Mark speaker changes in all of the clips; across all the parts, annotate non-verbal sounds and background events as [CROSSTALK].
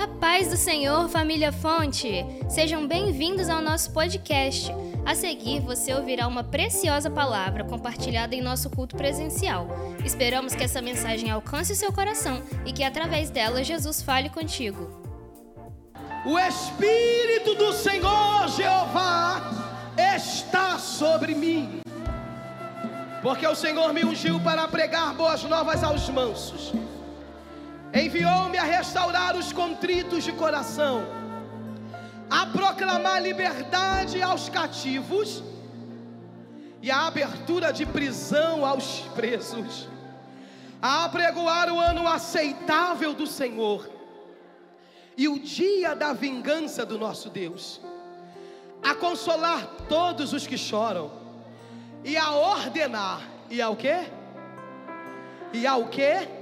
Speaker 1: A paz do Senhor, família Fonte! Sejam bem-vindos ao nosso podcast. A seguir, você ouvirá uma preciosa palavra compartilhada em nosso culto presencial. Esperamos que essa mensagem alcance o seu coração e que através dela Jesus fale contigo.
Speaker 2: O Espírito do Senhor Jeová está sobre mim, porque o Senhor me ungiu para pregar boas novas aos mansos Enviou-me a restaurar os contritos de coração, a proclamar liberdade aos cativos e a abertura de prisão aos presos, a apregoar o ano aceitável do Senhor e o dia da vingança do nosso Deus, a consolar todos os que choram e a ordenar e ao que? E ao que?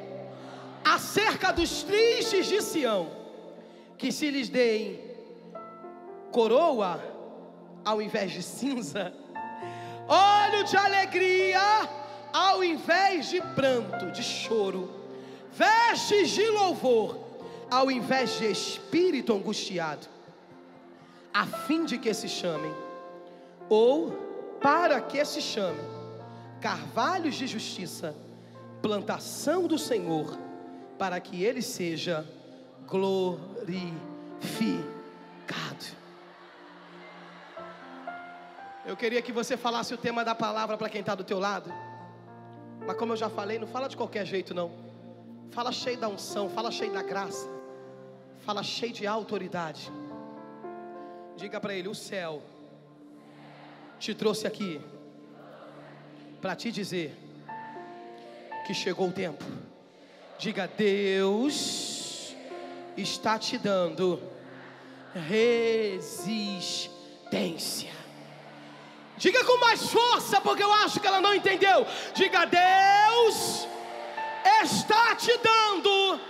Speaker 2: Acerca dos tristes de Sião, que se lhes deem coroa ao invés de cinza, óleo de alegria ao invés de pranto, de choro, vestes de louvor ao invés de espírito angustiado, a fim de que se chamem, ou para que se chamem, carvalhos de justiça, plantação do Senhor para que ele seja glorificado. Eu queria que você falasse o tema da palavra para quem está do teu lado. Mas como eu já falei, não fala de qualquer jeito não. Fala cheio da unção, fala cheio da graça. Fala cheio de autoridade. Diga para ele: o céu te trouxe aqui para te dizer que chegou o tempo Diga, Deus está te dando resistência. Diga com mais força, porque eu acho que ela não entendeu. Diga, Deus está te dando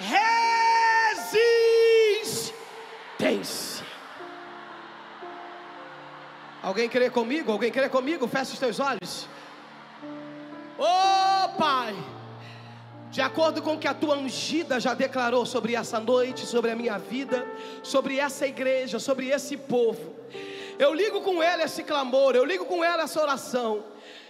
Speaker 2: resistência. Alguém crê comigo? Alguém crê comigo? Feche os teus olhos. De acordo com o que a tua ungida já declarou sobre essa noite, sobre a minha vida, sobre essa igreja, sobre esse povo. Eu ligo com ela esse clamor, eu ligo com ela essa oração.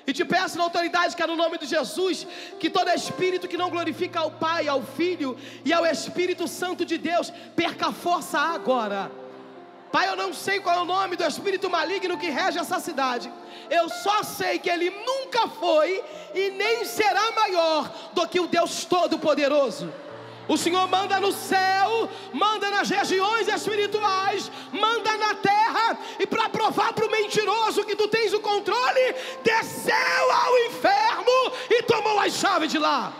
Speaker 2: E te peço na autoridade que é no nome de Jesus, que todo espírito que não glorifica ao Pai, ao Filho e ao Espírito Santo de Deus, perca força agora. Pai, eu não sei qual é o nome do espírito maligno que rege essa cidade. Eu só sei que ele nunca foi e nem será maior do que o Deus Todo-Poderoso. O Senhor manda no céu, manda nas regiões espirituais, manda na terra, e para provar para o mentiroso que tu tens o controle, desceu ao inferno e tomou as chaves de lá.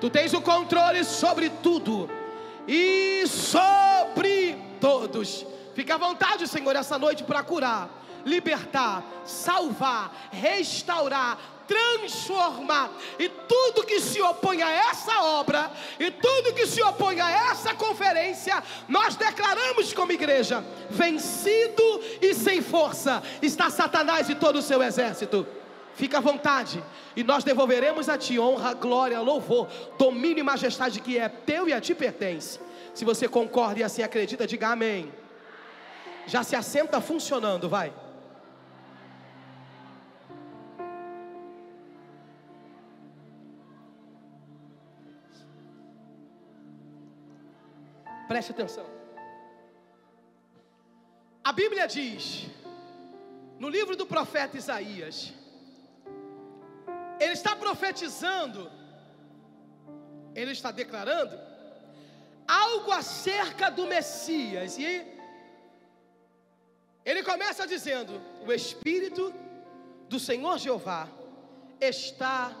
Speaker 2: Tu tens o controle sobre tudo e sobre todos. Fica à vontade, Senhor, essa noite para curar, libertar, salvar, restaurar, transformar. E tudo que se opõe a essa obra, e tudo que se opõe a essa conferência, nós declaramos como igreja: vencido e sem força está Satanás e todo o seu exército. Fica à vontade, e nós devolveremos a Ti honra, glória, louvor, domínio e majestade que é teu e a Ti pertence. Se você concorda e assim acredita, diga amém. Já se assenta funcionando, vai. Preste atenção. A Bíblia diz, no livro do profeta Isaías, ele está profetizando, ele está declarando algo acerca do Messias, e ele começa dizendo: O Espírito do Senhor Jeová está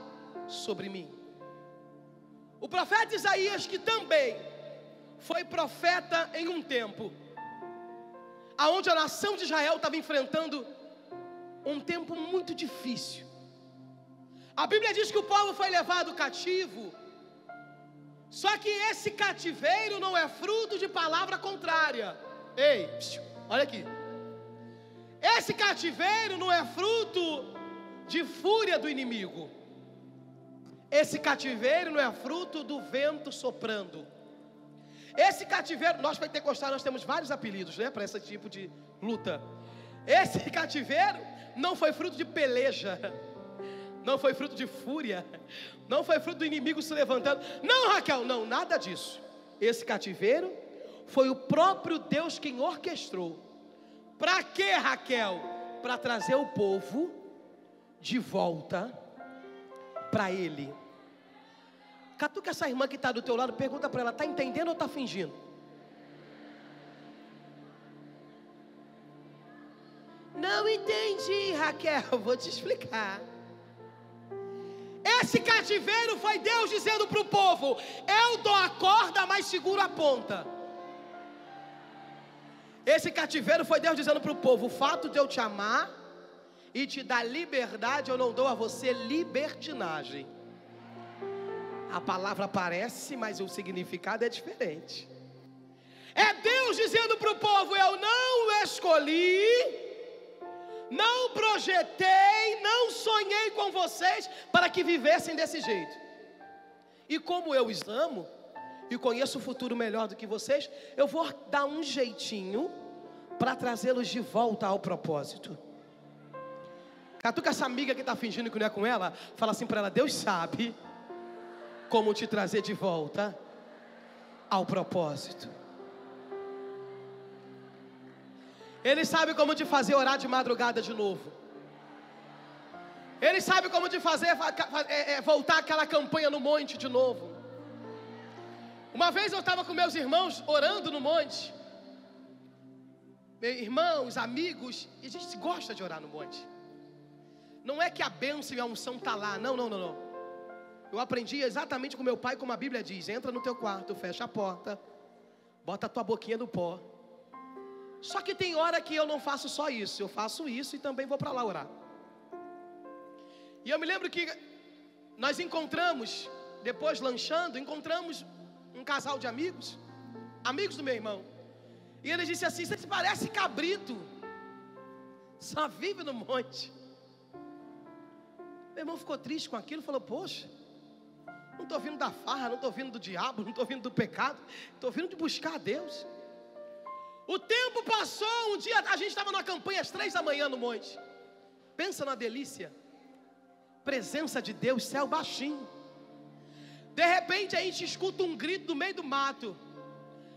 Speaker 2: sobre mim. O profeta Isaías, que também foi profeta em um tempo, aonde a nação de Israel estava enfrentando um tempo muito difícil. A Bíblia diz que o povo foi levado cativo, só que esse cativeiro não é fruto de palavra contrária. Ei, olha aqui. Esse cativeiro não é fruto de fúria do inimigo. Esse cativeiro não é fruto do vento soprando. Esse cativeiro, nós pentecostais nós temos vários apelidos, né, para esse tipo de luta. Esse cativeiro não foi fruto de peleja, não foi fruto de fúria, não foi fruto do inimigo se levantando. Não, Raquel, não, nada disso. Esse cativeiro foi o próprio Deus quem orquestrou. Para quê, Raquel? Para trazer o povo de volta para Ele. Catuca essa irmã que está do teu lado, pergunta para ela: está entendendo ou está fingindo? Não entendi, Raquel, [LAUGHS] vou te explicar. Esse cativeiro foi Deus dizendo para o povo: Eu dou a corda, mas seguro a ponta. Esse cativeiro foi Deus dizendo para o povo: O fato de eu te amar e te dar liberdade, eu não dou a você libertinagem. A palavra aparece, mas o significado é diferente. É Deus dizendo para o povo: Eu não escolhi, não projetei, não sonhei com vocês para que vivessem desse jeito. E como eu os amo e conheço o futuro melhor do que vocês, eu vou dar um jeitinho para trazê-los de volta ao propósito. Catuca essa amiga que está fingindo que não é com ela, fala assim para ela: Deus sabe como te trazer de volta ao propósito. Ele sabe como te fazer orar de madrugada de novo. Ele sabe como te fazer é, é, voltar aquela campanha no monte de novo. Uma vez eu estava com meus irmãos orando no monte. Irmãos, amigos, e a gente gosta de orar no monte. Não é que a bênção e a unção está lá, não, não, não, não. Eu aprendi exatamente com meu pai, como a Bíblia diz: entra no teu quarto, fecha a porta, bota a tua boquinha no pó. Só que tem hora que eu não faço só isso, eu faço isso e também vou para lá orar. E eu me lembro que nós encontramos, depois lanchando, encontramos um casal de amigos, amigos do meu irmão. E ele disse assim: Você se parece cabrito, só vive no monte. Meu irmão ficou triste com aquilo, falou: Poxa, não estou vindo da farra, não estou vindo do diabo, não estou vindo do pecado, estou vindo de buscar a Deus. O tempo passou, um dia a gente estava numa campanha às três da manhã no monte. Pensa na delícia. Presença de Deus, céu baixinho. De repente a gente escuta um grito do meio do mato.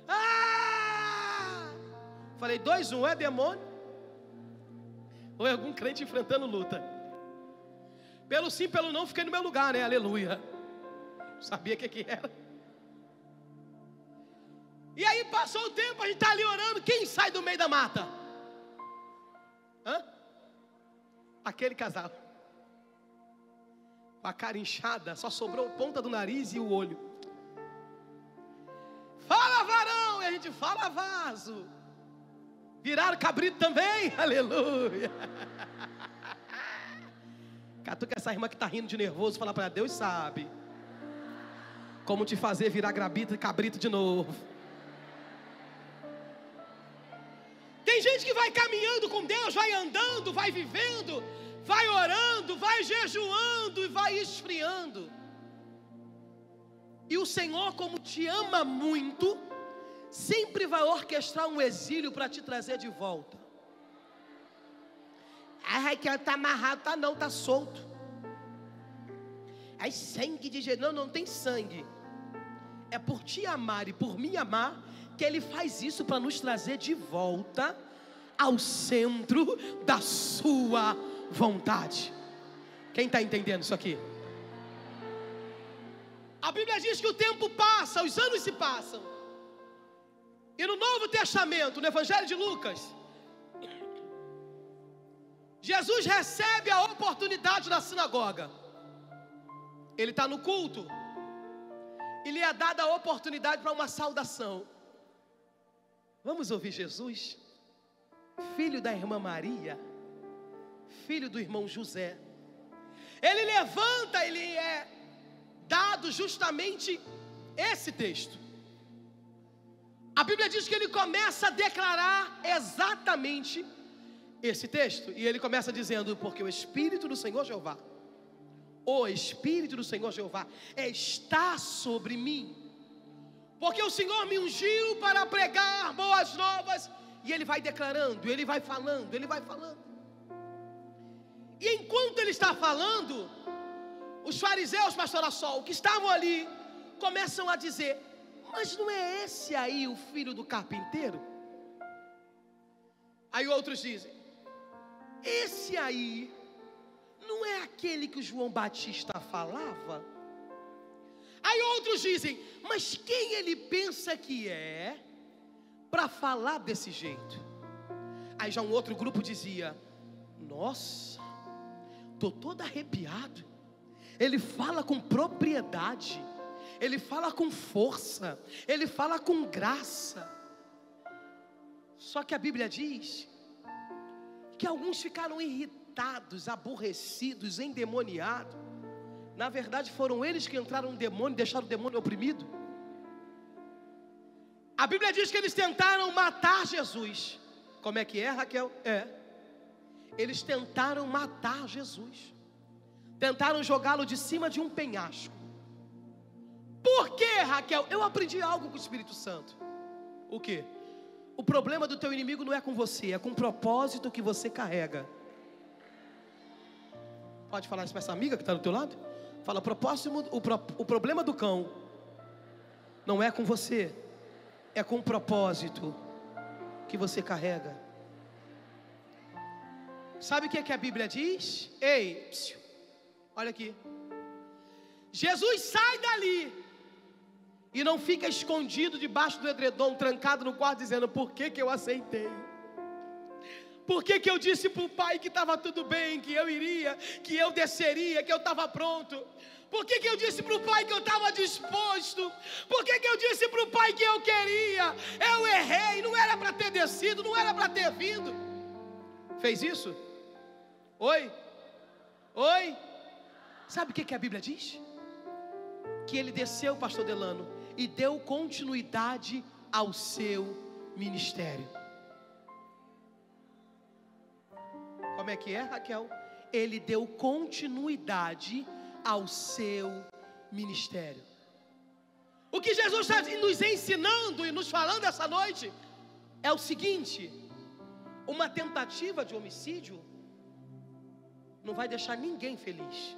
Speaker 2: Ah! Falei, dois, um, é demônio? Ou é algum crente enfrentando luta? Pelo sim, pelo não, fiquei no meu lugar, né? Aleluia. Sabia o que, que era. E aí passou o tempo, a gente está ali orando. Quem sai do meio da mata? Hã? Aquele casal. Com a cara inchada, só sobrou a ponta do nariz e o olho. Fala varão, e a gente fala vaso. Viraram cabrito também, [LAUGHS] aleluia. [LAUGHS] Catuca essa irmã que está rindo de nervoso, fala para Deus sabe como te fazer virar grabito, cabrito de novo. Tem gente que vai caminhando com Deus, vai andando, vai vivendo, vai orando, vai jejuando e vai esfriando. E o Senhor, como te ama muito, sempre vai orquestrar um exílio para te trazer de volta. A Raquel está amarrado, tá não, está solto. Aí sangue de Jesus, não, não tem sangue é por te amar e por me amar que Ele faz isso para nos trazer de volta ao centro da Sua vontade. Quem está entendendo isso aqui? A Bíblia diz que o tempo passa, os anos se passam. E no Novo Testamento, no Evangelho de Lucas, Jesus recebe a oportunidade na sinagoga. Ele está no culto e lhe é dada a oportunidade para uma saudação. Vamos ouvir Jesus, filho da irmã Maria, filho do irmão José. Ele levanta, ele é dado justamente esse texto. A Bíblia diz que ele começa a declarar exatamente esse texto. E ele começa dizendo: Porque o Espírito do Senhor Jeová, o Espírito do Senhor Jeová está sobre mim. Porque o Senhor me ungiu para pregar boas novas. E ele vai declarando, ele vai falando, ele vai falando. E enquanto ele está falando, os fariseus, pastor Sol, que estavam ali, começam a dizer: Mas não é esse aí o filho do carpinteiro? Aí outros dizem: Esse aí não é aquele que o João Batista falava? Aí outros dizem: Mas quem ele pensa que é para falar desse jeito? Aí já um outro grupo dizia: Nossa, estou todo arrepiado. Ele fala com propriedade, ele fala com força, ele fala com graça. Só que a Bíblia diz que alguns ficaram irritados, aborrecidos, endemoniados. Na verdade, foram eles que entraram no demônio e deixaram o demônio oprimido. A Bíblia diz que eles tentaram matar Jesus. Como é que é, Raquel? É. Eles tentaram matar Jesus. Tentaram jogá-lo de cima de um penhasco. Por quê, Raquel? Eu aprendi algo com o Espírito Santo. O que? O problema do teu inimigo não é com você, é com o propósito que você carrega. Pode falar isso para essa amiga que está do teu lado? Fala, o, o problema do cão não é com você, é com o propósito que você carrega. Sabe o que, é que a Bíblia diz? Ei, psiu, olha aqui. Jesus sai dali e não fica escondido debaixo do edredom, trancado no quarto, dizendo: Por que, que eu aceitei? Por que, que eu disse para o pai que estava tudo bem, que eu iria, que eu desceria, que eu estava pronto? Por que, que eu disse para o pai que eu estava disposto? Por que, que eu disse para o pai que eu queria? Eu errei, não era para ter descido, não era para ter vindo. Fez isso? Oi? Oi? Sabe o que, que a Bíblia diz? Que ele desceu, pastor Delano, e deu continuidade ao seu ministério. Como é que é, Raquel? Ele deu continuidade ao seu ministério. O que Jesus está nos ensinando e nos falando essa noite é o seguinte: uma tentativa de homicídio não vai deixar ninguém feliz,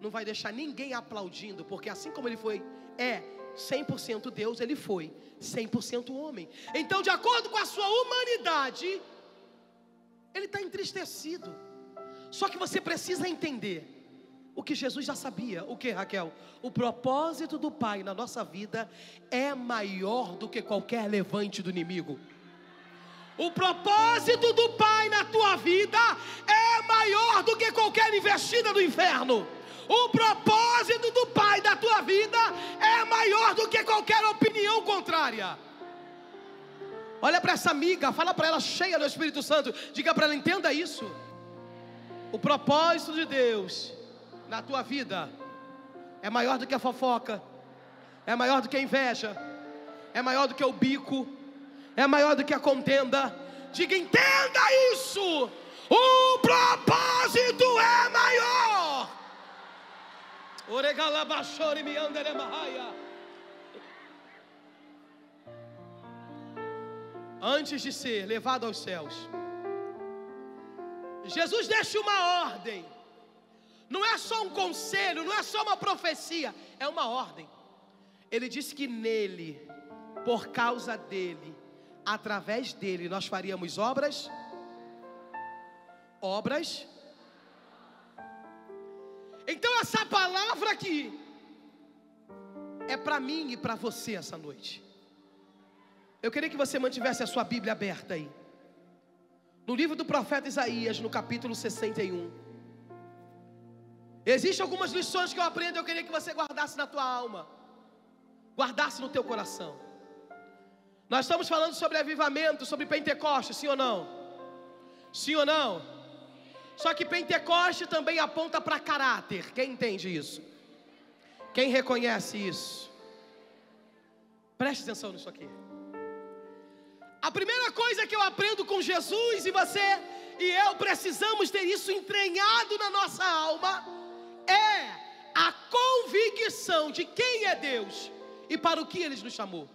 Speaker 2: não vai deixar ninguém aplaudindo, porque assim como ele foi, é 100% Deus, ele foi 100% homem. Então, de acordo com a sua humanidade, ele está entristecido. Só que você precisa entender o que Jesus já sabia. O que, Raquel? O propósito do Pai na nossa vida é maior do que qualquer levante do inimigo. O propósito do Pai na tua vida é maior do que qualquer investida do inferno. O propósito do Pai da tua vida é maior do que qualquer opinião contrária. Olha para essa amiga, fala para ela cheia do Espírito Santo, diga para ela, entenda isso. O propósito de Deus na tua vida é maior do que a fofoca, é maior do que a inveja, é maior do que o bico, é maior do que a contenda. Diga, entenda isso. O propósito é maior. Oregalabashore me anderemahaya. Antes de ser levado aos céus. Jesus deixa uma ordem, não é só um conselho, não é só uma profecia, é uma ordem. Ele disse que nele, por causa dele, através dele, nós faríamos obras, obras. Então, essa palavra aqui é para mim e para você essa noite. Eu queria que você mantivesse a sua Bíblia aberta aí. No livro do profeta Isaías, no capítulo 61. Existem algumas lições que eu aprendo, eu queria que você guardasse na tua alma. Guardasse no teu coração. Nós estamos falando sobre avivamento, sobre Pentecoste, sim ou não? Sim ou não? Só que Pentecoste também aponta para caráter. Quem entende isso? Quem reconhece isso? Preste atenção nisso aqui. A primeira coisa que eu aprendo com Jesus e você e eu precisamos ter isso entranhado na nossa alma é a convicção de quem é Deus e para o que Ele nos chamou.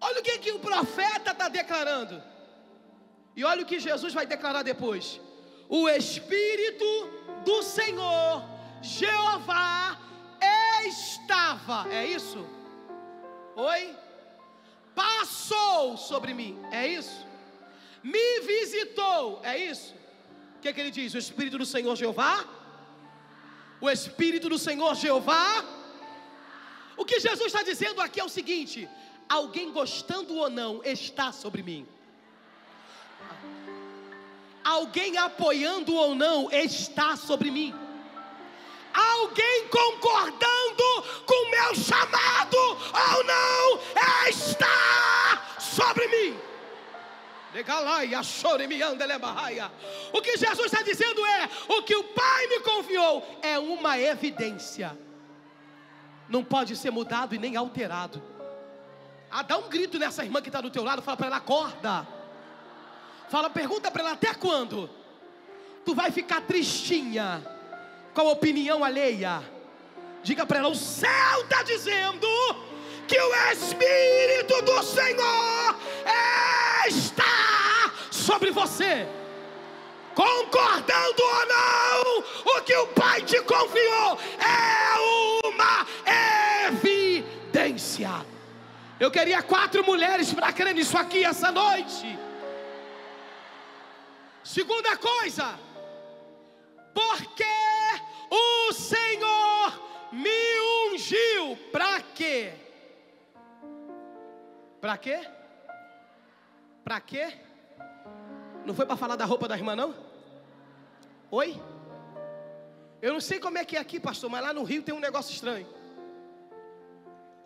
Speaker 2: Olha o que, que o profeta está declarando. E olha o que Jesus vai declarar depois: O Espírito do Senhor, Jeová, estava. É isso? Oi? Passou sobre mim. É isso? Me visitou. É isso? O que, é que ele diz? O Espírito do Senhor Jeová? O Espírito do Senhor Jeová? O que Jesus está dizendo aqui é o seguinte: alguém gostando ou não está sobre mim. Alguém apoiando ou não está sobre mim. Alguém concordando com meu chamado ou não está sobre mim. O que Jesus está dizendo é: o que o Pai me confiou é uma evidência, não pode ser mudado e nem alterado. Ah, dá um grito nessa irmã que está do teu lado, fala para ela: acorda. Fala, pergunta para ela: até quando? Tu vai ficar tristinha com a opinião alheia? Diga para ela: o céu está dizendo que o Espírito do Senhor está sobre você. Concordando ou não, o que o Pai te confiou é uma evidência. Eu queria quatro mulheres para crer nisso aqui essa noite. Segunda coisa, porque o Senhor me ungiu para quê? Para quê? Para quê? Não foi para falar da roupa da irmã não? Oi? Eu não sei como é que é aqui, pastor, mas lá no Rio tem um negócio estranho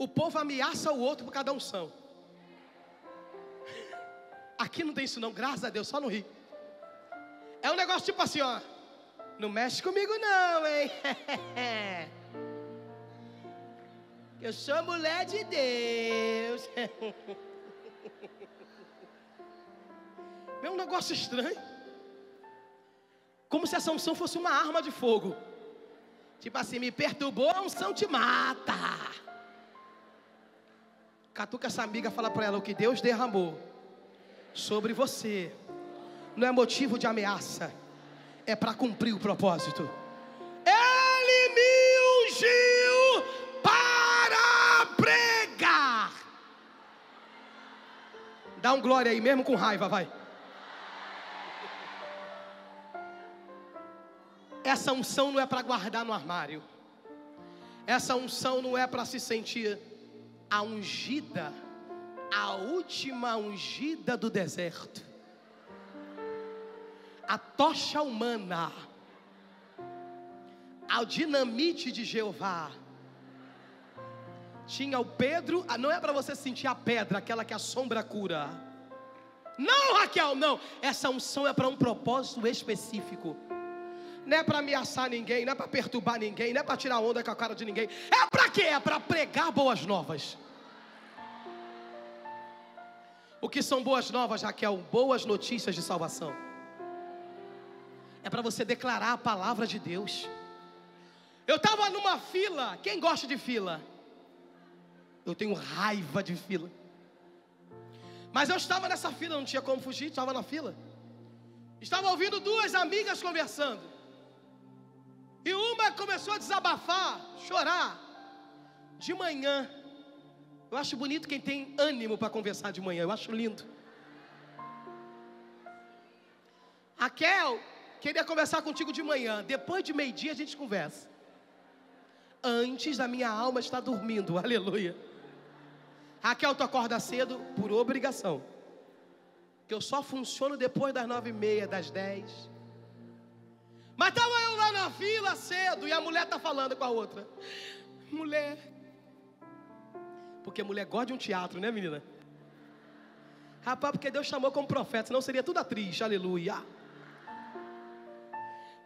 Speaker 2: o povo ameaça o outro por cada unção. [LAUGHS] Aqui não tem isso não, graças a Deus, só no Rio. É um negócio tipo assim, ó. Não mexe comigo não, hein? [LAUGHS] Eu sou mulher de Deus. [LAUGHS] É um negócio estranho. Como se essa unção fosse uma arma de fogo. Tipo assim, me perturbou, a unção te mata. Catuca essa amiga, fala para ela o que Deus derramou sobre você. Não é motivo de ameaça, é para cumprir o propósito. Ele me ungiu para pregar. Dá um glória aí, mesmo com raiva, vai. Essa unção não é para guardar no armário. Essa unção não é para se sentir a ungida, a última ungida do deserto, a tocha humana, a dinamite de Jeová. Tinha o Pedro, ah, não é para você sentir a pedra, aquela que a sombra cura. Não, Raquel, não. Essa unção é para um propósito específico não é para ameaçar ninguém, não é para perturbar ninguém, não é para tirar onda com a cara de ninguém. É para quê? É para pregar boas novas. O que são boas novas, Raquel? Boas notícias de salvação. É para você declarar a palavra de Deus. Eu estava numa fila. Quem gosta de fila? Eu tenho raiva de fila. Mas eu estava nessa fila, não tinha como fugir, estava na fila. Estava ouvindo duas amigas conversando. E uma começou a desabafar, chorar. De manhã, eu acho bonito quem tem ânimo para conversar de manhã, eu acho lindo. Raquel, queria conversar contigo de manhã, depois de meio-dia a gente conversa. Antes da minha alma estar dormindo, [LAUGHS] aleluia. Raquel, tu acorda cedo por obrigação. Que eu só funciono depois das nove e meia, das dez. Mas estava eu lá na fila cedo e a mulher está falando com a outra. Mulher. Porque mulher gosta de um teatro, né, menina? Rapaz, porque Deus chamou como profeta, senão seria tudo atriz, aleluia.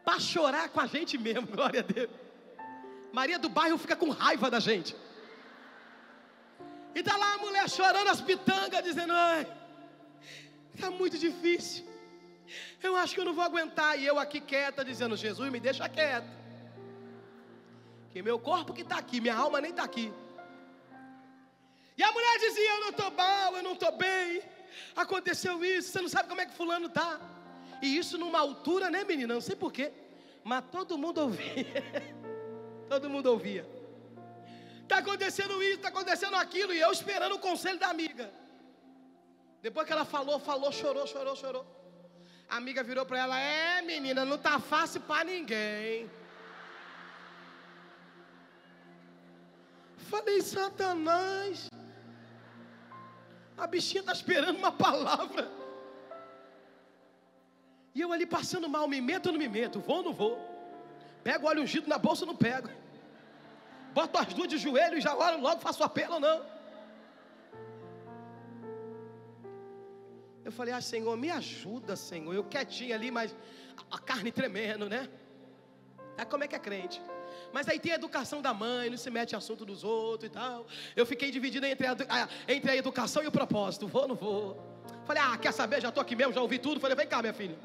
Speaker 2: Para chorar com a gente mesmo, [LAUGHS] glória a Deus. Maria do bairro fica com raiva da gente. E tá lá a mulher chorando as pitangas, dizendo: ai, tá muito difícil. Eu acho que eu não vou aguentar. E eu aqui quieta, dizendo: Jesus, me deixa quieta. Que meu corpo que está aqui, minha alma nem está aqui. E a mulher dizia: Eu não estou mal, eu não estou bem. Aconteceu isso, você não sabe como é que fulano está. E isso numa altura, né, menina? Não sei porquê. Mas todo mundo ouvia. [LAUGHS] todo mundo ouvia. Está acontecendo isso, está acontecendo aquilo. E eu esperando o conselho da amiga. Depois que ela falou, falou, chorou, chorou, chorou. A amiga virou para ela: É, menina, não tá fácil para ninguém. Falei, Satanás. A bichinha está esperando uma palavra. E eu ali passando mal, me meto ou não me meto? Vou ou não vou? Pego o óleo ungido na bolsa ou não pego? Boto as duas de joelho e já oro logo, faço apelo ou não? Eu falei, ah Senhor, me ajuda Senhor. Eu quietinho ali, mas a carne tremendo, né? É como é que é crente. Mas aí tem a educação da mãe, não se mete em assunto dos outros e tal. Eu fiquei dividido entre a, entre a educação e o propósito. Vou ou não vou? Falei, ah, quer saber? Já estou aqui mesmo, já ouvi tudo. Falei, vem cá, minha filha.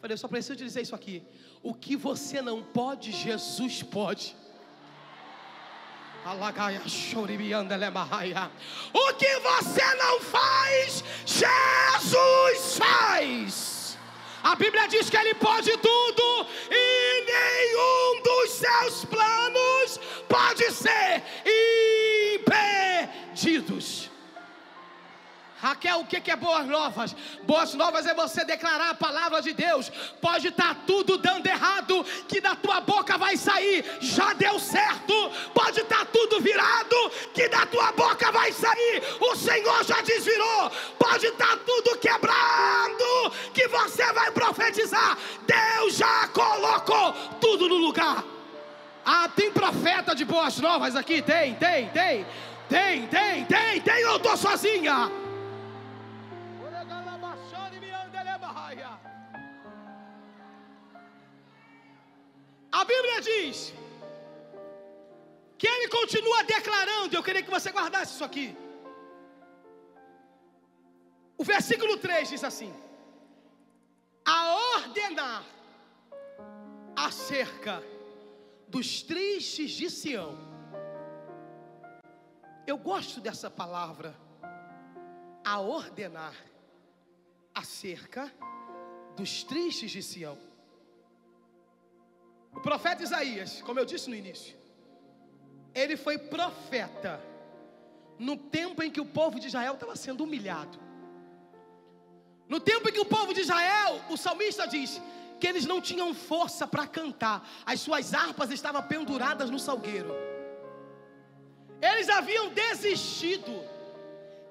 Speaker 2: Falei, eu só preciso te dizer isso aqui. O que você não pode, Jesus pode. O que você não faz, Jesus faz. A Bíblia diz que Ele pode tudo e nenhum dos seus planos pode ser impedidos. Raquel, o que é boas novas? Boas novas é você declarar a palavra de Deus. Pode estar tá tudo dando errado, que da tua boca vai sair, já deu certo. Pode estar tá tudo virado, que da tua boca vai sair, o Senhor já desvirou. Pode estar tá tudo quebrado, que você vai profetizar. Deus já colocou tudo no lugar. Ah, tem profeta de boas novas aqui? Tem, tem, tem. Tem, tem, tem, tem, eu estou sozinha. A Bíblia diz que ele continua declarando, eu queria que você guardasse isso aqui. O versículo 3 diz assim: A ordenar acerca dos tristes de Sião. Eu gosto dessa palavra, a ordenar acerca dos tristes de Sião. O profeta Isaías, como eu disse no início, ele foi profeta no tempo em que o povo de Israel estava sendo humilhado. No tempo em que o povo de Israel, o salmista diz que eles não tinham força para cantar, as suas harpas estavam penduradas no salgueiro. Eles haviam desistido.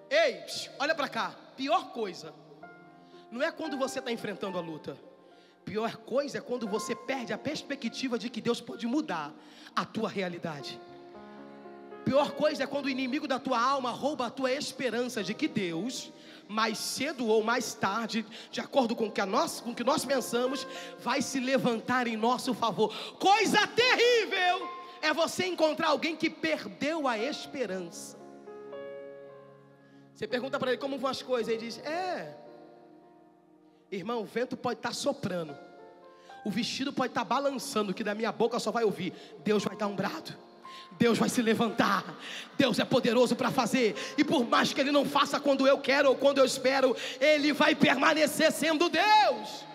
Speaker 2: Ei, olha para cá, pior coisa, não é quando você está enfrentando a luta pior coisa é quando você perde a perspectiva de que Deus pode mudar a tua realidade. Pior coisa é quando o inimigo da tua alma rouba a tua esperança de que Deus, mais cedo ou mais tarde, de acordo com o que, nós, pensamos, vai se levantar em nosso favor. Coisa terrível é você encontrar alguém que perdeu a esperança. Você pergunta para ele como vão as coisas, ele diz: É, Irmão, o vento pode estar tá soprando, o vestido pode estar tá balançando, que da minha boca só vai ouvir: Deus vai dar um brado. Deus vai se levantar, Deus é poderoso para fazer, e por mais que Ele não faça quando eu quero ou quando eu espero, Ele vai permanecer sendo Deus.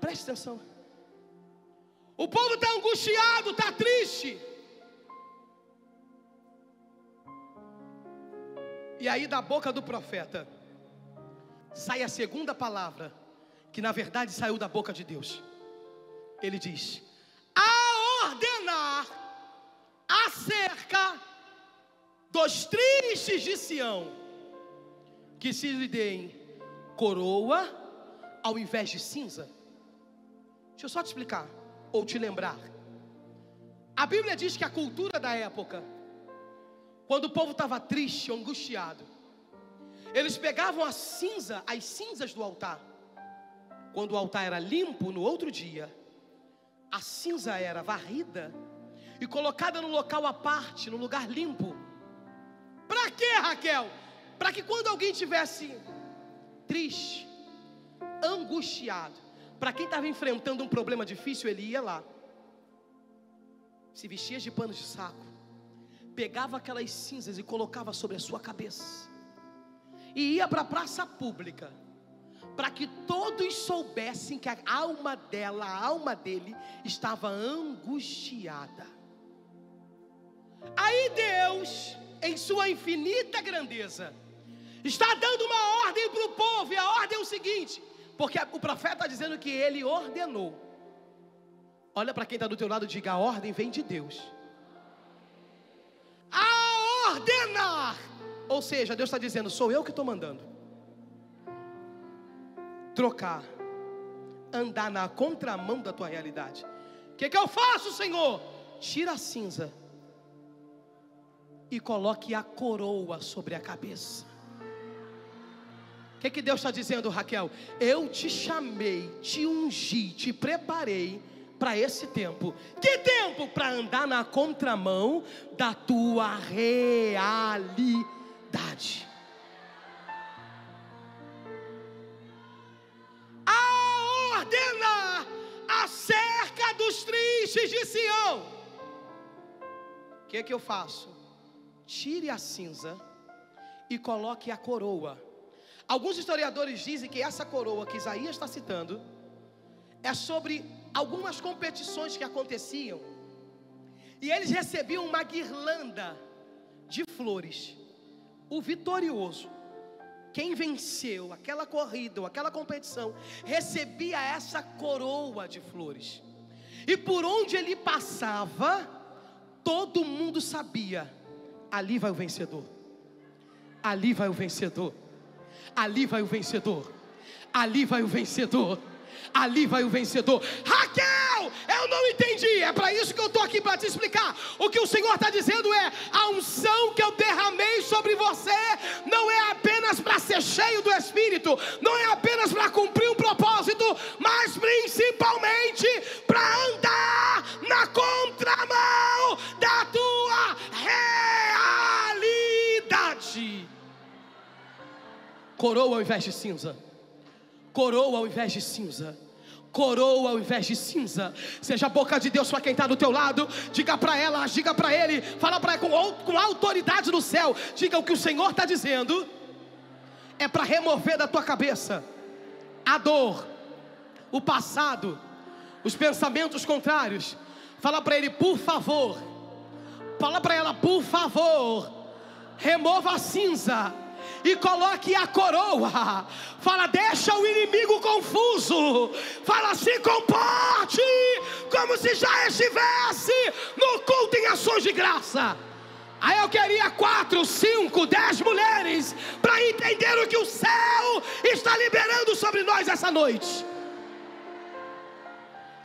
Speaker 2: Preste atenção. O povo está angustiado, está triste. E aí, da boca do profeta, sai a segunda palavra, que na verdade saiu da boca de Deus. Ele diz: a ordenar acerca dos tristes de Sião, que se lhe deem coroa ao invés de cinza. Deixa eu só te explicar, ou te lembrar. A Bíblia diz que a cultura da época, quando o povo estava triste, angustiado, eles pegavam a cinza, as cinzas do altar. Quando o altar era limpo no outro dia, a cinza era varrida e colocada no local à parte, no lugar limpo. Para quê, Raquel? Para que quando alguém tivesse triste, angustiado, Para quem estava enfrentando um problema difícil, ele ia lá, se vestia de panos de saco, pegava aquelas cinzas e colocava sobre a sua cabeça, e ia para a praça pública, para que todos soubessem que a alma dela, a alma dele, estava angustiada. Aí Deus, em sua infinita grandeza, está dando uma ordem para o povo, e a ordem é o seguinte: porque o profeta está dizendo que ele ordenou. Olha para quem está do teu lado e diga: a ordem vem de Deus. A ordenar. Ou seja, Deus está dizendo: sou eu que estou mandando. Trocar. Andar na contramão da tua realidade. O que, que eu faço, Senhor? Tira a cinza e coloque a coroa sobre a cabeça. O que, que Deus está dizendo, Raquel? Eu te chamei, te ungi, te preparei para esse tempo. Que tempo? Para andar na contramão da tua realidade. A ordenar acerca dos tristes de Sião. O que, que eu faço? Tire a cinza e coloque a coroa Alguns historiadores dizem que essa coroa que Isaías está citando é sobre algumas competições que aconteciam. E eles recebiam uma guirlanda de flores. O vitorioso, quem venceu aquela corrida ou aquela competição, recebia essa coroa de flores. E por onde ele passava, todo mundo sabia: ali vai o vencedor. Ali vai o vencedor ali vai o vencedor. Ali vai o vencedor. Ali vai o vencedor. Raquel, eu não entendi. É para isso que eu estou aqui para te explicar. O que o Senhor está dizendo é: a unção que eu derramei sobre você não é apenas para ser cheio do Espírito, não é apenas para cumprir um propósito, mas principalmente para andar na contramão da tua realidade. Coroa ao invés de cinza. Coroa ao invés de cinza. Coroa ao invés de cinza. Seja a boca de Deus para quem está do teu lado. Diga para ela, diga para ele. Fala para com, com autoridade no céu. Diga o que o Senhor está dizendo. É para remover da tua cabeça a dor, o passado, os pensamentos contrários. Fala para ele, por favor. Fala para ela, por favor. Remova a cinza e coloque a coroa. Fala, deixa o inimigo confuso. Fala, se comporte como se já estivesse no culto em ações de graça. Aí eu queria quatro, cinco, dez mulheres para entender o que o céu está liberando sobre nós essa noite.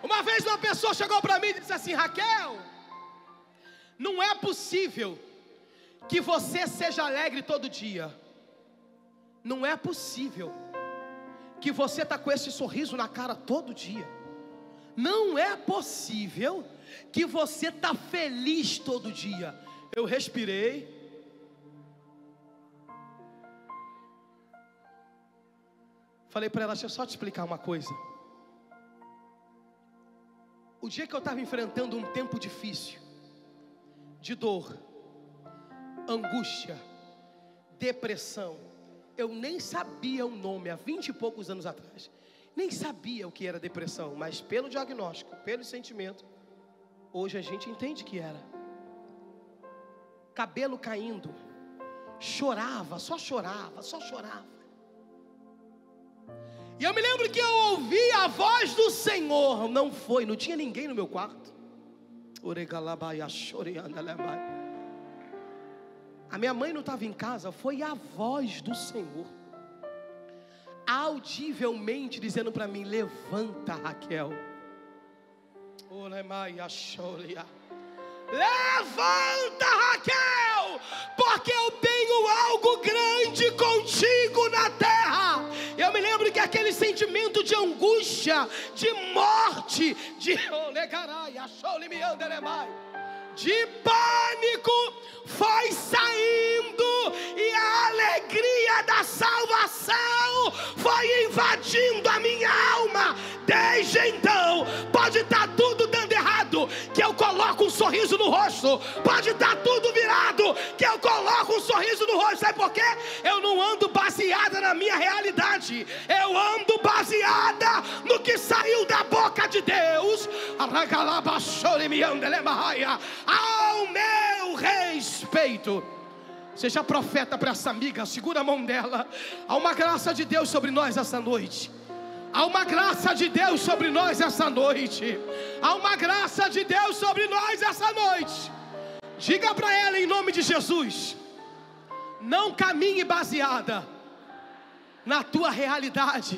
Speaker 2: Uma vez uma pessoa chegou para mim e disse assim: Raquel, não é possível que você seja alegre todo dia. Não é possível que você está com esse sorriso na cara todo dia. Não é possível que você está feliz todo dia. Eu respirei. Falei para ela, deixa eu só te explicar uma coisa. O dia que eu estava enfrentando um tempo difícil, de dor, angústia, depressão, eu nem sabia o nome há vinte e poucos anos atrás. Nem sabia o que era depressão, mas pelo diagnóstico, pelo sentimento, hoje a gente entende que era. Cabelo caindo, chorava, só chorava, só chorava. E eu me lembro que eu ouvi a voz do Senhor, não foi, não tinha ninguém no meu quarto. Oregalabai, choreandalabai. A minha mãe não estava em casa, foi a voz do Senhor, audivelmente dizendo para mim: Levanta, Raquel. Levanta, Raquel, porque eu tenho algo grande contigo na terra. Eu me lembro que aquele sentimento de angústia, de morte, de [LAUGHS] de pânico salvação foi invadindo a minha alma. Desde então, pode estar tudo dando errado, que eu coloco um sorriso no rosto. Pode estar tudo virado, que eu coloco um sorriso no rosto. Sabe por quê? Eu não ando baseada na minha realidade, eu ando baseada no que saiu da boca de Deus. Ao meu respeito. Seja profeta para essa amiga, segura a mão dela. Há uma graça de Deus sobre nós essa noite. Há uma graça de Deus sobre nós essa noite. Há uma graça de Deus sobre nós essa noite. Diga para ela em nome de Jesus: não caminhe baseada na tua realidade.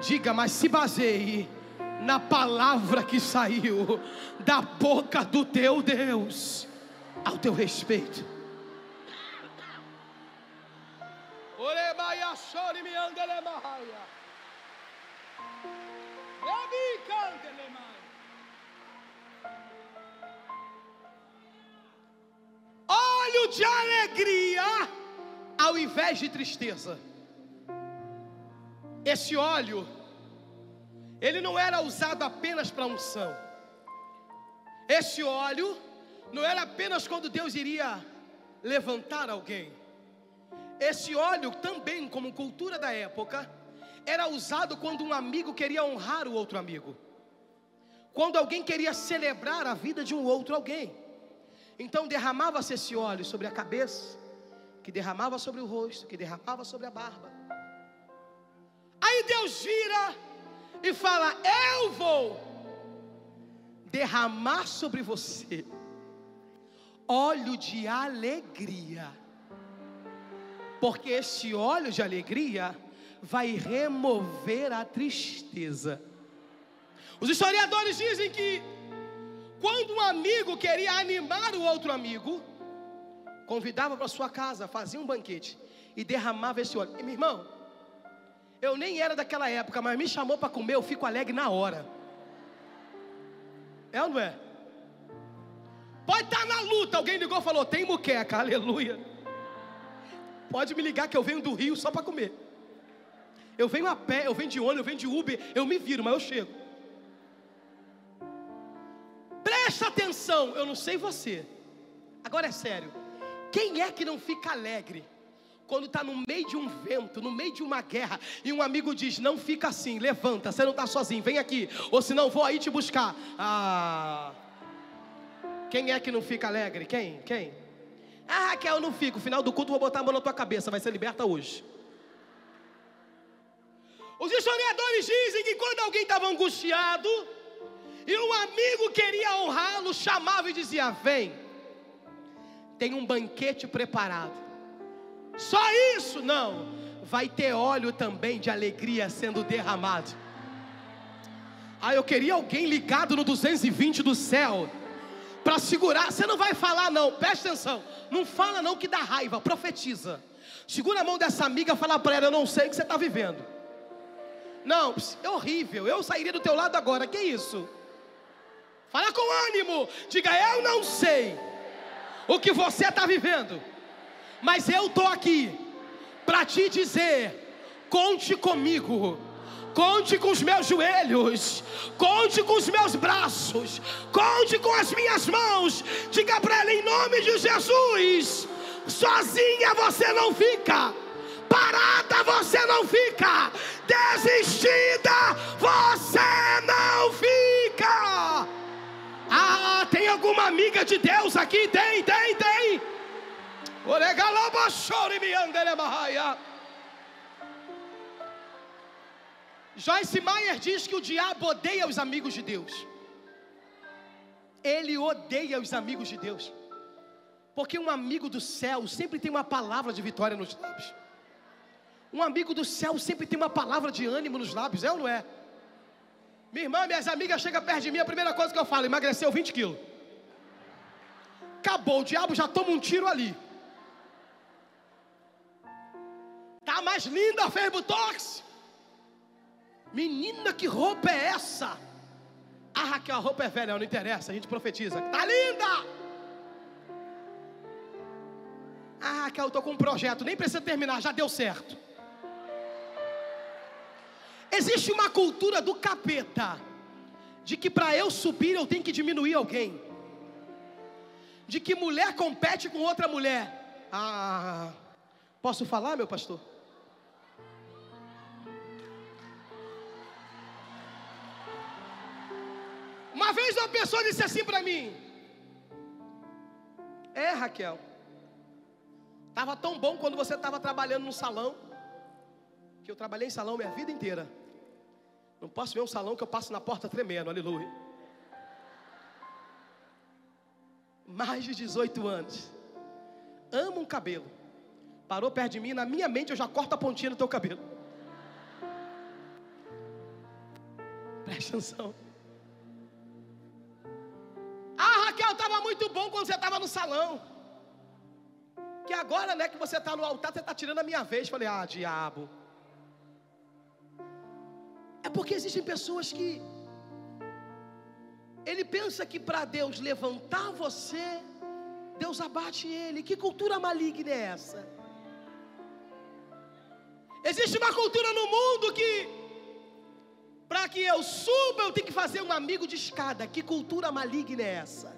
Speaker 2: Diga, mas se baseie na palavra que saiu da boca do teu Deus, ao teu respeito. Olho de alegria ao invés de tristeza. Esse óleo, ele não era usado apenas para unção. Esse óleo não era apenas quando Deus iria levantar alguém. Esse óleo também, como cultura da época, era usado quando um amigo queria honrar o outro amigo. Quando alguém queria celebrar a vida de um outro alguém. Então derramava-se esse óleo sobre a cabeça, que derramava sobre o rosto, que derramava sobre a barba. Aí Deus vira e fala: Eu vou derramar sobre você óleo de alegria porque esse óleo de alegria vai remover a tristeza. Os historiadores dizem que quando um amigo queria animar o outro amigo, convidava para sua casa, fazia um banquete e derramava esse óleo. E, meu irmão, eu nem era daquela época, mas me chamou para comer, eu fico alegre na hora. É ou não é? Pode estar na luta, alguém ligou e falou: tem muqueca, aleluia. Pode me ligar que eu venho do Rio só para comer. Eu venho a pé, eu venho de ônibus, eu venho de Uber, eu me viro, mas eu chego. Presta atenção, eu não sei você. Agora é sério. Quem é que não fica alegre quando está no meio de um vento, no meio de uma guerra, e um amigo diz: Não fica assim, levanta, você não está sozinho, vem aqui, ou senão vou aí te buscar. Ah, quem é que não fica alegre? Quem? Quem? Ah, Raquel, eu não fico. No final do culto, vou botar a mão na tua cabeça. Vai ser liberta hoje. Os historiadores dizem que quando alguém estava angustiado e um amigo queria honrá-lo, chamava e dizia: Vem, tem um banquete preparado. Só isso? Não, vai ter óleo também de alegria sendo derramado. Ah, eu queria alguém ligado no 220 do céu para segurar. Você não vai falar, não, presta atenção. Não fala, não, que dá raiva, profetiza. Segura a mão dessa amiga e fala para ela: Eu não sei o que você está vivendo. Não, é horrível. Eu sairia do teu lado agora. Que isso? Fala com ânimo. Diga: Eu não sei o que você está vivendo, mas eu estou aqui para te dizer: Conte comigo Conte com os meus joelhos, conte com os meus braços, conte com as minhas mãos. Diga para ela em nome de Jesus: sozinha você não fica, parada você não fica, desistida você não fica. Ah, tem alguma amiga de Deus aqui? Tem, tem, tem. Oregaloba chore me andele Joyce Meyer diz que o diabo odeia os amigos de Deus. Ele odeia os amigos de Deus. Porque um amigo do céu sempre tem uma palavra de vitória nos lábios. Um amigo do céu sempre tem uma palavra de ânimo nos lábios, é ou não é? Minha irmã, minhas amigas chegam perto de mim, a primeira coisa que eu falo, emagreceu 20 quilos. Acabou, o diabo já toma um tiro ali. Tá mais linda, fez botox. Menina, que roupa é essa? Ah, Raquel, a roupa é velha, não interessa, a gente profetiza. Tá linda! Ah, Raquel, eu estou com um projeto, nem precisa terminar, já deu certo. Existe uma cultura do capeta, de que para eu subir eu tenho que diminuir alguém, de que mulher compete com outra mulher. Ah, posso falar, meu pastor? Uma vez uma pessoa disse assim para mim: É, Raquel, estava tão bom quando você estava trabalhando no salão, que eu trabalhei em salão minha vida inteira. Não posso ver um salão que eu passo na porta tremendo, aleluia. Mais de 18 anos. Amo um cabelo. Parou perto de mim, na minha mente eu já corto a pontinha do teu cabelo. Presta atenção. Raquel, estava muito bom quando você estava no salão. Que agora, né, que você está no altar, você está tirando a minha vez. Falei, ah, diabo. É porque existem pessoas que ele pensa que para Deus levantar você, Deus abate ele. Que cultura maligna é essa? Existe uma cultura no mundo que para que eu suba, eu tenho que fazer um amigo de escada. Que cultura maligna é essa?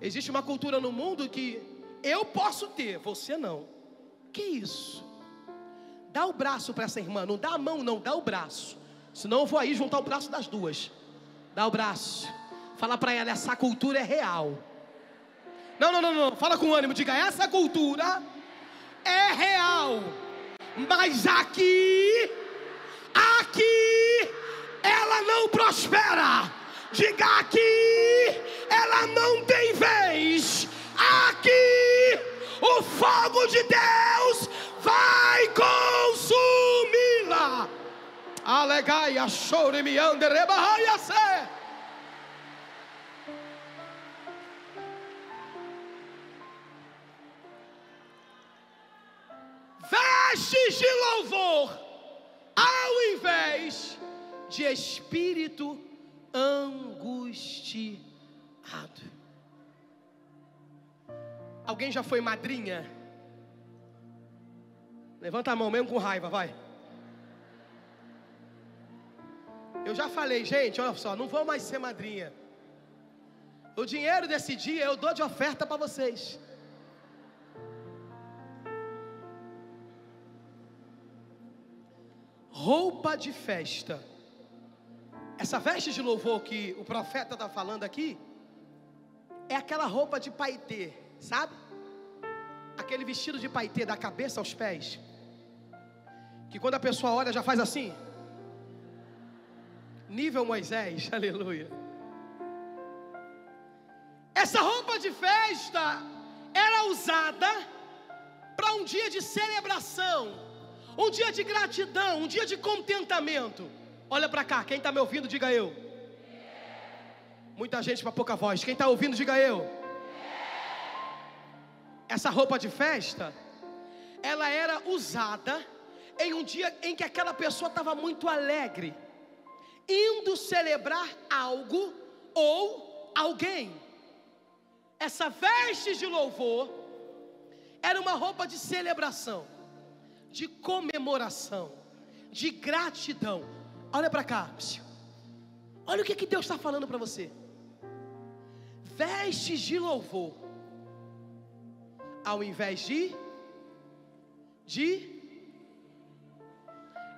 Speaker 2: Existe uma cultura no mundo que eu posso ter, você não. Que isso? Dá o braço para essa irmã, não dá a mão, não, dá o braço. Senão eu vou aí juntar o braço das duas. Dá o braço. Fala para ela, essa cultura é real. Não, não, não, não. Fala com ânimo, diga, essa cultura é real. Mas aqui, aqui, ela não prospera. Diga aqui, ela não tem vez. Aqui, o fogo de Deus vai consumi-la. Alegai, achore me. Vestes de de espírito angustiado. Alguém já foi madrinha? Levanta a mão mesmo com raiva, vai. Eu já falei, gente, olha só, não vou mais ser madrinha. O dinheiro desse dia eu dou de oferta para vocês. Roupa de festa. Essa veste de louvor que o profeta está falando aqui é aquela roupa de paetê, sabe? Aquele vestido de paetê da cabeça aos pés. Que quando a pessoa olha já faz assim. Nível Moisés, [LAUGHS] aleluia. Essa roupa de festa era usada para um dia de celebração, um dia de gratidão, um dia de contentamento. Olha para cá, quem está me ouvindo, diga eu. Muita gente para pouca voz. Quem está ouvindo, diga eu. Essa roupa de festa, ela era usada em um dia em que aquela pessoa estava muito alegre indo celebrar algo ou alguém. Essa veste de louvor era uma roupa de celebração, de comemoração, de gratidão. Olha para cá, olha o que, que Deus está falando para você. Vestes de louvor, ao invés de, de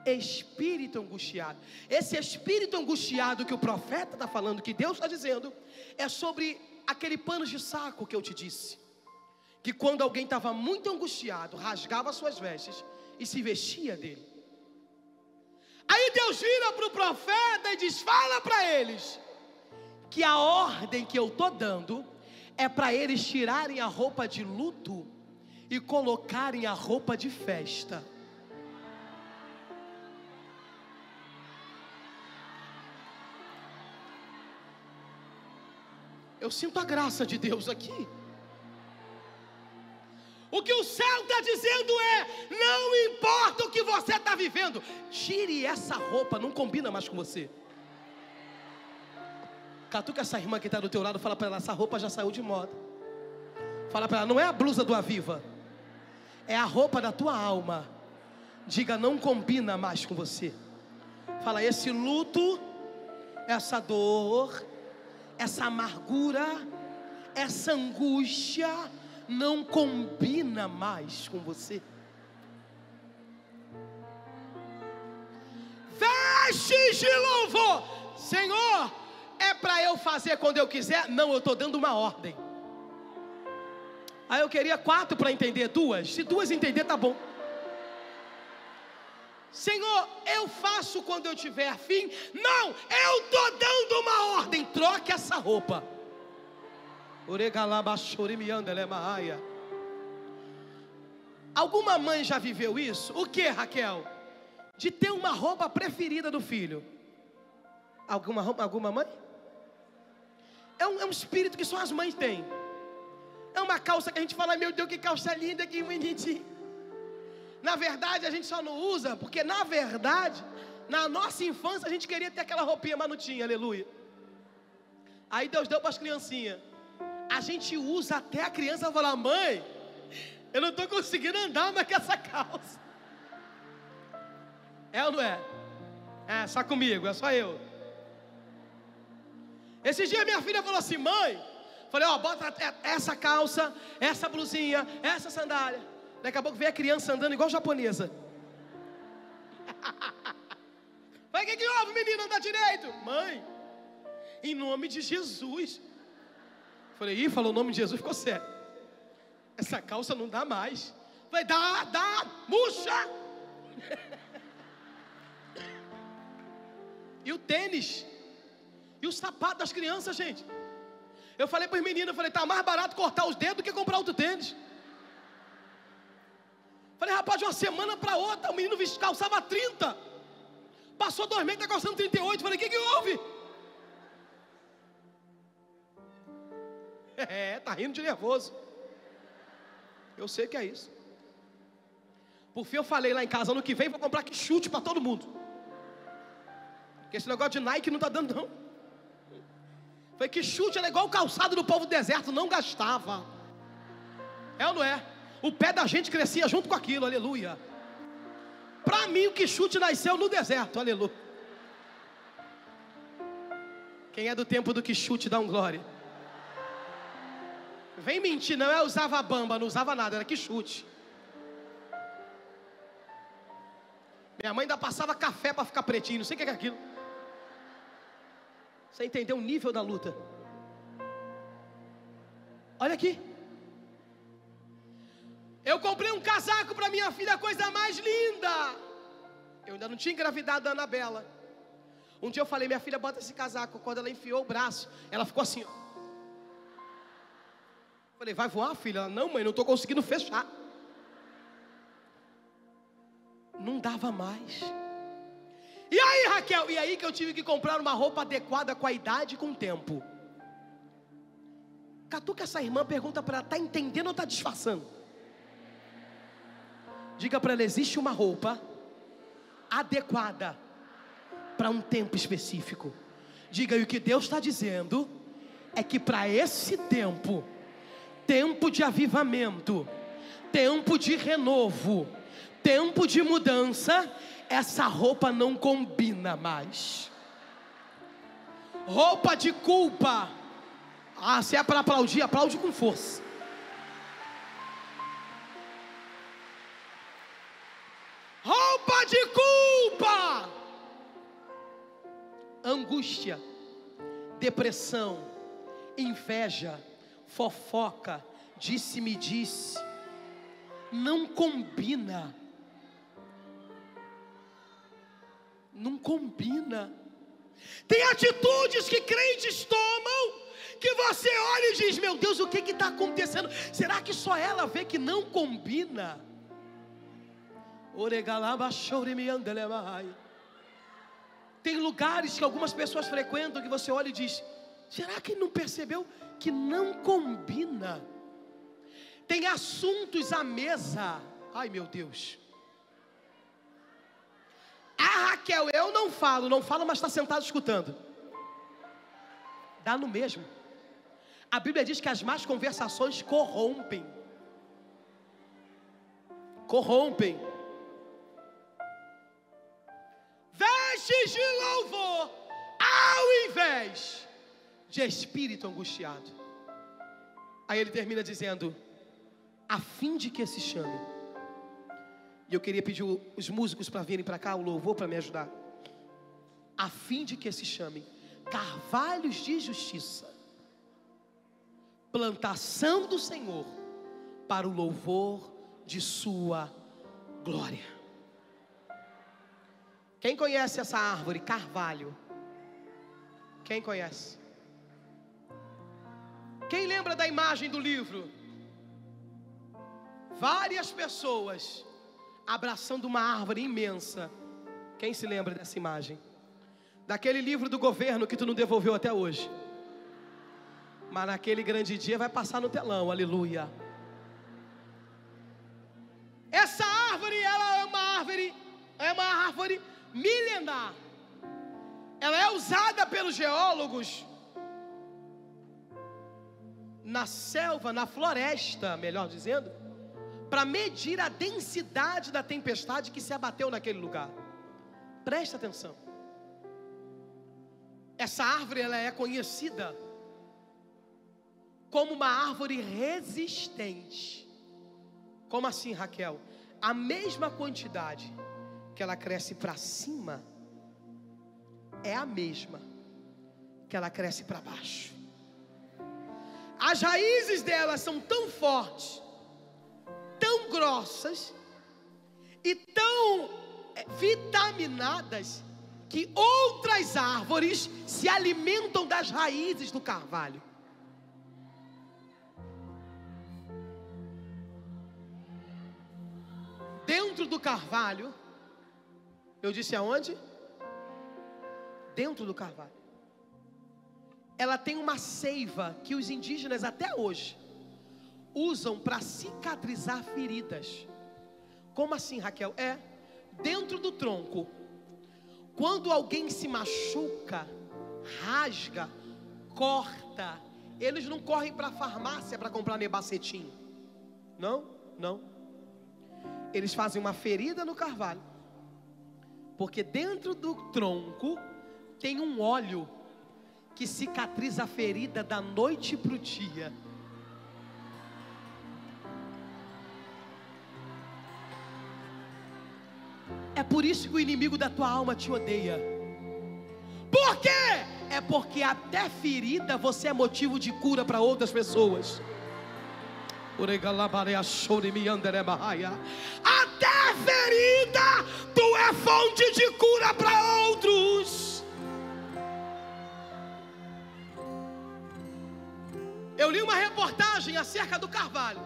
Speaker 2: espírito angustiado. Esse espírito angustiado que o profeta está falando, que Deus está dizendo, é sobre aquele pano de saco que eu te disse. Que quando alguém estava muito angustiado, rasgava suas vestes e se vestia dele. Aí Deus vira para o profeta e diz: Fala para eles que a ordem que eu estou dando é para eles tirarem a roupa de luto e colocarem a roupa de festa. Eu sinto a graça de Deus aqui. O que o céu está dizendo é: não importa o que você está vivendo, tire essa roupa, não combina mais com você. Catuca essa irmã que está do teu lado, fala para ela: essa roupa já saiu de moda. Fala para ela: não é a blusa do Aviva, é a roupa da tua alma. Diga, não combina mais com você. Fala, esse luto, essa dor, essa amargura, essa angústia não combina mais com você. Vestes de louvor, Senhor, é para eu fazer quando eu quiser? Não, eu estou dando uma ordem. Aí eu queria quatro para entender, duas. Se duas entender, tá bom. Senhor, eu faço quando eu tiver afim. Não, eu estou dando uma ordem. Troque essa roupa. Alguma mãe já viveu isso? O que, Raquel? De ter uma roupa preferida do filho. Alguma, alguma mãe? É um, é um espírito que só as mães têm. É uma calça que a gente fala, meu Deus, que calça linda, que bonitinho. Na verdade, a gente só não usa, porque na verdade, na nossa infância, a gente queria ter aquela roupinha, mas não tinha, aleluia. Aí Deus deu para as criancinhas. A gente usa até a criança falar, mãe, eu não estou conseguindo andar mais com essa calça. É ou não é? É, só comigo, é só eu. Esses dias minha filha falou assim, mãe, falei, ó, bota essa calça, essa blusinha, essa sandália. Daqui a pouco vem a criança andando igual japonesa. [LAUGHS] O que, que houve, menino, anda direito? Mãe, em nome de Jesus. Falei, ih, falou o nome de Jesus, ficou sério. Essa calça não dá mais. Falei, dá, dá, murcha. [LAUGHS] e o tênis. E o sapato das crianças, gente. Eu falei para os meninos, falei, tá mais barato cortar os dedos do que comprar outro tênis. Falei, rapaz, de uma semana para outra, o menino calçava 30. Passou dois meses, está calçando 38. Falei, o que, que houve? [LAUGHS] É, tá rindo de nervoso. Eu sei que é isso. Por fim, eu falei lá em casa, ano que vem vou comprar que chute para todo mundo. Porque esse negócio de Nike não está dando, não. Foi que chute era igual o calçado do povo do deserto, não gastava. É ou não é? O pé da gente crescia junto com aquilo, aleluia. Para mim, o que chute nasceu no deserto, aleluia. Quem é do tempo do que chute dá um glória. Vem mentir, não é usava bamba, não usava nada, era que chute. Minha mãe ainda passava café para ficar pretinho, não sei o que é aquilo. Você entendeu o nível da luta? Olha aqui. Eu comprei um casaco para minha filha, a coisa mais linda. Eu ainda não tinha engravidado da Anabela. Um dia eu falei, minha filha, bota esse casaco. Quando ela enfiou o braço, ela ficou assim. Ó. Falei, vai voar, filha? Não, mãe, não estou conseguindo fechar. Não dava mais. E aí, Raquel? E aí que eu tive que comprar uma roupa adequada com a idade e com o tempo. Catuca essa irmã, pergunta para ela, está entendendo ou está disfarçando? Diga para ela: existe uma roupa adequada para um tempo específico. Diga, e o que Deus está dizendo é que para esse tempo, tempo de avivamento, tempo de renovo, tempo de mudança, essa roupa não combina mais. Roupa de culpa. Ah, se é para aplaudir, aplaude com força. roupa de culpa, angústia, depressão, inveja, fofoca, disse-me disse, não combina. Não combina. Tem atitudes que crentes tomam que você olha e diz: Meu Deus, o que está acontecendo? Será que só ela vê que não combina? Tem lugares que algumas pessoas frequentam que você olha e diz: será que não percebeu que não combina? Tem assuntos à mesa. Ai meu Deus. Ah, Raquel, eu não falo, não falo, mas está sentado escutando. Dá no mesmo. A Bíblia diz que as más conversações corrompem. corrompem. Vestes de louvor, ao invés de espírito angustiado. Aí ele termina dizendo: a fim de que se chame. E eu queria pedir os músicos para virem para cá, o louvor para me ajudar. A fim de que se chamem carvalhos de justiça, plantação do Senhor, para o louvor de Sua glória. Quem conhece essa árvore, carvalho? Quem conhece? Quem lembra da imagem do livro? Várias pessoas abraçando uma árvore imensa. Quem se lembra dessa imagem? Daquele livro do governo que tu não devolveu até hoje. Mas naquele grande dia vai passar no telão, aleluia. Essa árvore, ela é uma árvore, é uma árvore milenar. Ela é usada pelos geólogos na selva, na floresta, melhor dizendo, para medir a densidade da tempestade que se abateu naquele lugar. Presta atenção. Essa árvore ela é conhecida como uma árvore resistente. Como assim, Raquel? A mesma quantidade que ela cresce para cima é a mesma que ela cresce para baixo. As raízes dela são tão fortes, tão grossas e tão eh, vitaminadas que outras árvores se alimentam das raízes do carvalho. Dentro do carvalho, eu disse aonde? Dentro do carvalho. Ela tem uma seiva que os indígenas até hoje usam para cicatrizar feridas. Como assim, Raquel? É dentro do tronco. Quando alguém se machuca, rasga, corta, eles não correm para a farmácia para comprar nebacetinho. Não, não. Eles fazem uma ferida no carvalho. Porque dentro do tronco tem um óleo que cicatriza a ferida da noite para o dia. É por isso que o inimigo da tua alma te odeia. Por quê? É porque até ferida você é motivo de cura para outras pessoas. Até ferida, tu é fonte de cura para outros. Eu li uma reportagem acerca do carvalho.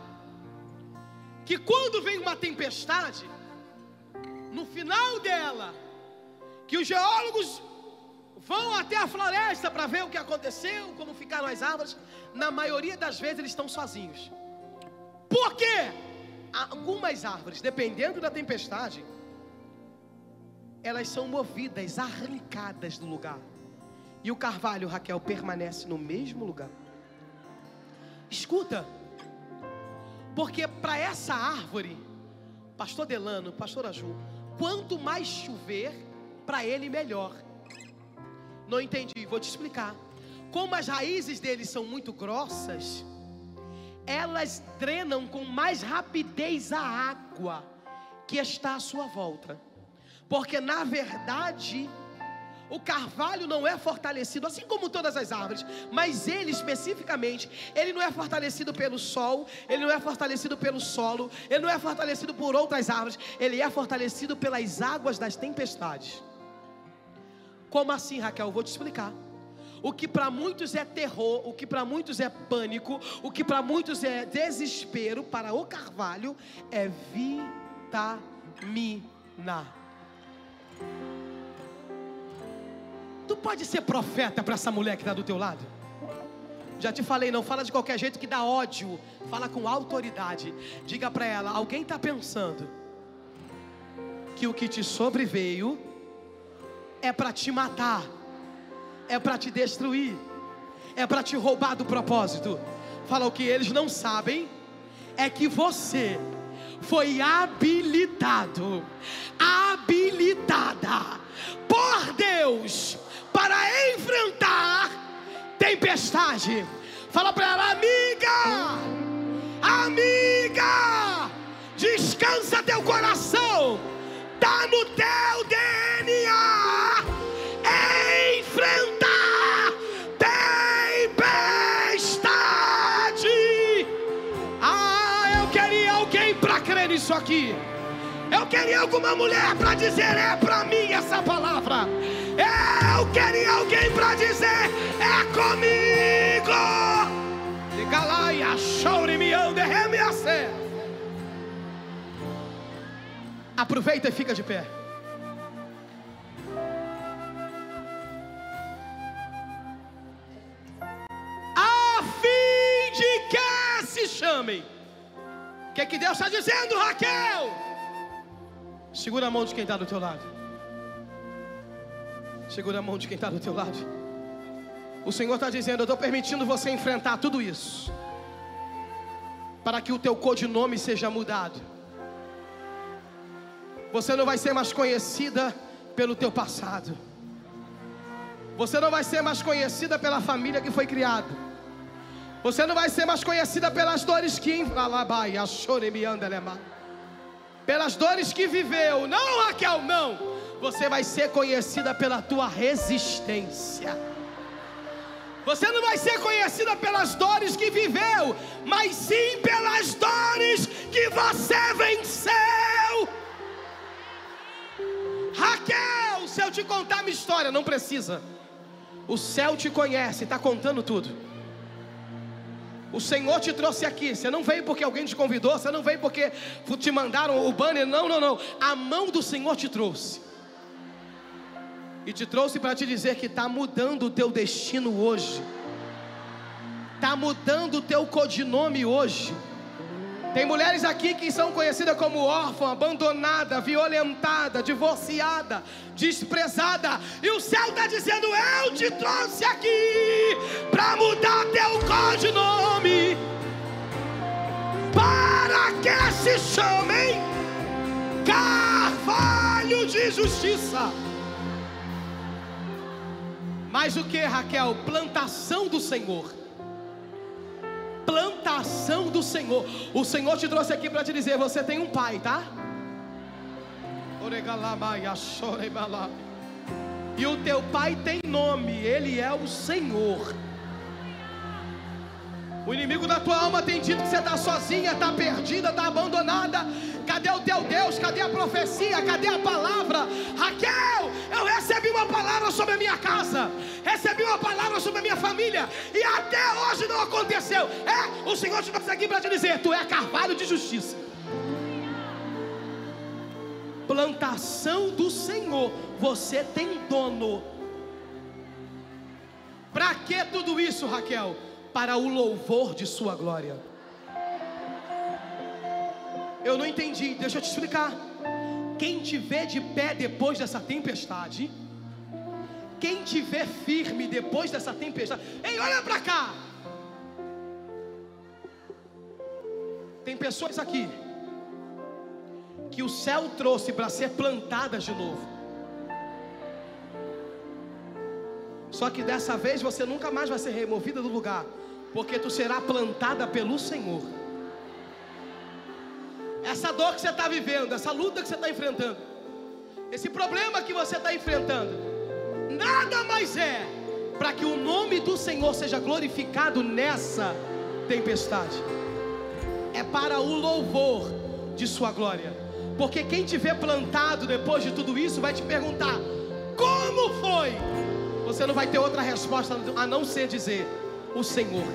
Speaker 2: Que quando vem uma tempestade, no final dela, que os geólogos vão até a floresta para ver o que aconteceu, como ficaram as árvores, na maioria das vezes eles estão sozinhos. Por quê? Algumas árvores, dependendo da tempestade, elas são movidas, arrancadas do lugar. E o carvalho, Raquel, permanece no mesmo lugar. Escuta, porque para essa árvore, Pastor Delano, Pastor Aju, quanto mais chover, para ele melhor. Não entendi, vou te explicar. Como as raízes dele são muito grossas, elas drenam com mais rapidez a água que está à sua volta. Porque na verdade, o carvalho não é fortalecido, assim como todas as árvores, mas ele especificamente, ele não é fortalecido pelo sol, ele não é fortalecido pelo solo, ele não é fortalecido por outras árvores, ele é fortalecido pelas águas das tempestades. Como assim, Raquel? Eu vou te explicar. O que para muitos é terror, o que para muitos é pânico, o que para muitos é desespero, para o carvalho é vitaminar. Tu pode ser profeta para essa mulher que está do teu lado? Já te falei, não fala de qualquer jeito que dá ódio. Fala com autoridade. Diga para ela: alguém está pensando que o que te sobreveio é para te matar, é para te destruir, é para te roubar do propósito. Fala o que eles não sabem é que você foi habilitado, habilitada por Deus para enfrentar tempestade. Fala para ela, amiga, amiga, descansa teu coração, tá no teu DNA, enfrentar tempestade. Ah, eu queria alguém para crer nisso aqui. Eu queria alguma mulher para dizer é para mim essa palavra. Eu queria alguém para dizer é comigo. Diga lá e achore me ande Aproveita e fica de pé. A fim de que se chamem. O que, que Deus está dizendo, Raquel? Segura a mão de quem está do teu lado. Segura a mão de quem está do teu lado. O Senhor está dizendo: Eu estou permitindo você enfrentar tudo isso, para que o teu codinome seja mudado. Você não vai ser mais conhecida pelo teu passado. Você não vai ser mais conhecida pela família que foi criada. Você não vai ser mais conhecida pelas dores que a chore me anda pelas dores que viveu. Não, Raquel, não. Você vai ser conhecida pela tua resistência. Você não vai ser conhecida pelas dores que viveu, mas sim pelas dores que você venceu. Raquel, se eu te contar minha história, não precisa. O céu te conhece, está contando tudo. O Senhor te trouxe aqui. Você não veio porque alguém te convidou, você não veio porque te mandaram o banner. Não, não, não. A mão do Senhor te trouxe. E te trouxe para te dizer que está mudando o teu destino hoje. Está mudando o teu codinome hoje. Tem mulheres aqui que são conhecidas como órfã, abandonada, violentada, divorciada, desprezada. E o céu está dizendo: Eu te trouxe aqui para mudar teu codinome. Para que se chamem Carvalho de Justiça. Mas o que, Raquel? Plantação do Senhor plantação do Senhor. O Senhor te trouxe aqui para te dizer: você tem um pai, tá? E o teu pai tem nome, ele é o Senhor. O inimigo da tua alma tem dito que você está sozinha, está perdida, está abandonada. Cadê o teu Deus? Cadê a profecia? Cadê a palavra? Raquel, eu recebi uma palavra sobre a minha casa, recebi uma palavra sobre a minha família, e até hoje não aconteceu. É, o Senhor te trouxe aqui para te dizer: tu é carvalho de justiça. Plantação do Senhor, você tem dono. Para que tudo isso, Raquel? Para o louvor de Sua glória. Eu não entendi, deixa eu te explicar. Quem te vê de pé depois dessa tempestade, quem te vê firme depois dessa tempestade, ei, olha para cá. Tem pessoas aqui que o céu trouxe para ser plantadas de novo. Só que dessa vez você nunca mais vai ser removida do lugar porque tu será plantada pelo Senhor. Essa dor que você está vivendo, essa luta que você está enfrentando, esse problema que você está enfrentando, nada mais é para que o nome do Senhor seja glorificado nessa tempestade. É para o louvor de Sua glória. Porque quem te vê plantado depois de tudo isso vai te perguntar: como foi? Você não vai ter outra resposta a não ser dizer: o Senhor.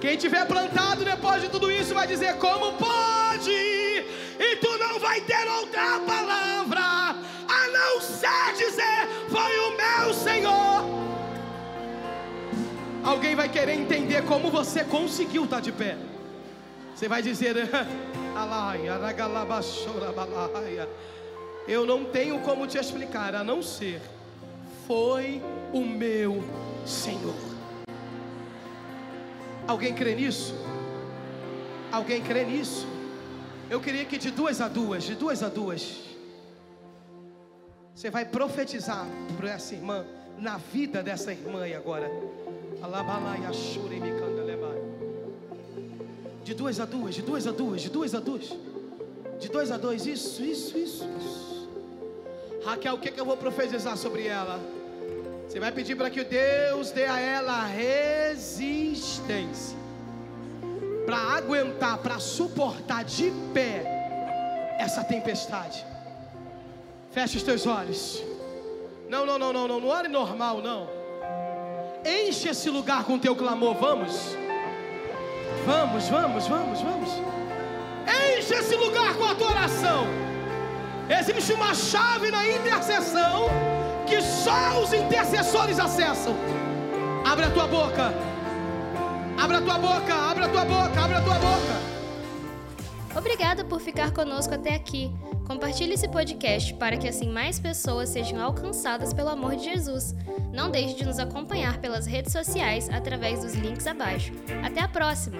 Speaker 2: Quem tiver plantado depois de tudo isso vai dizer: Como pode? E tu não vai ter outra palavra a não ser dizer: Foi o meu Senhor. Alguém vai querer entender como você conseguiu estar de pé. Você vai dizer: [LAUGHS] Eu não tenho como te explicar a não ser foi o meu Senhor. Alguém crê nisso? Alguém crê nisso? Eu queria que de duas a duas, de duas a duas, você vai profetizar para essa irmã, na vida dessa irmã aí agora. De duas a duas, de duas a duas, de duas a duas. De dois a dois, isso, isso, isso, isso. Raquel, o que, que eu vou profetizar sobre ela? Você vai pedir para que Deus dê a ela resistência para aguentar, para suportar de pé essa tempestade. Feche os teus olhos. Não, não, não, não, não, não ore normal, não. Enche esse lugar com teu clamor, vamos. Vamos, vamos, vamos, vamos. Enche esse lugar com a tua oração. Existe uma chave na intercessão que só os intercessores acessam. Abre a tua boca. Abra a tua boca, abra a tua boca, abra a tua boca.
Speaker 1: Obrigada por ficar conosco até aqui. Compartilhe esse podcast para que assim mais pessoas sejam alcançadas pelo amor de Jesus. Não deixe de nos acompanhar pelas redes sociais através dos links abaixo. Até a próxima!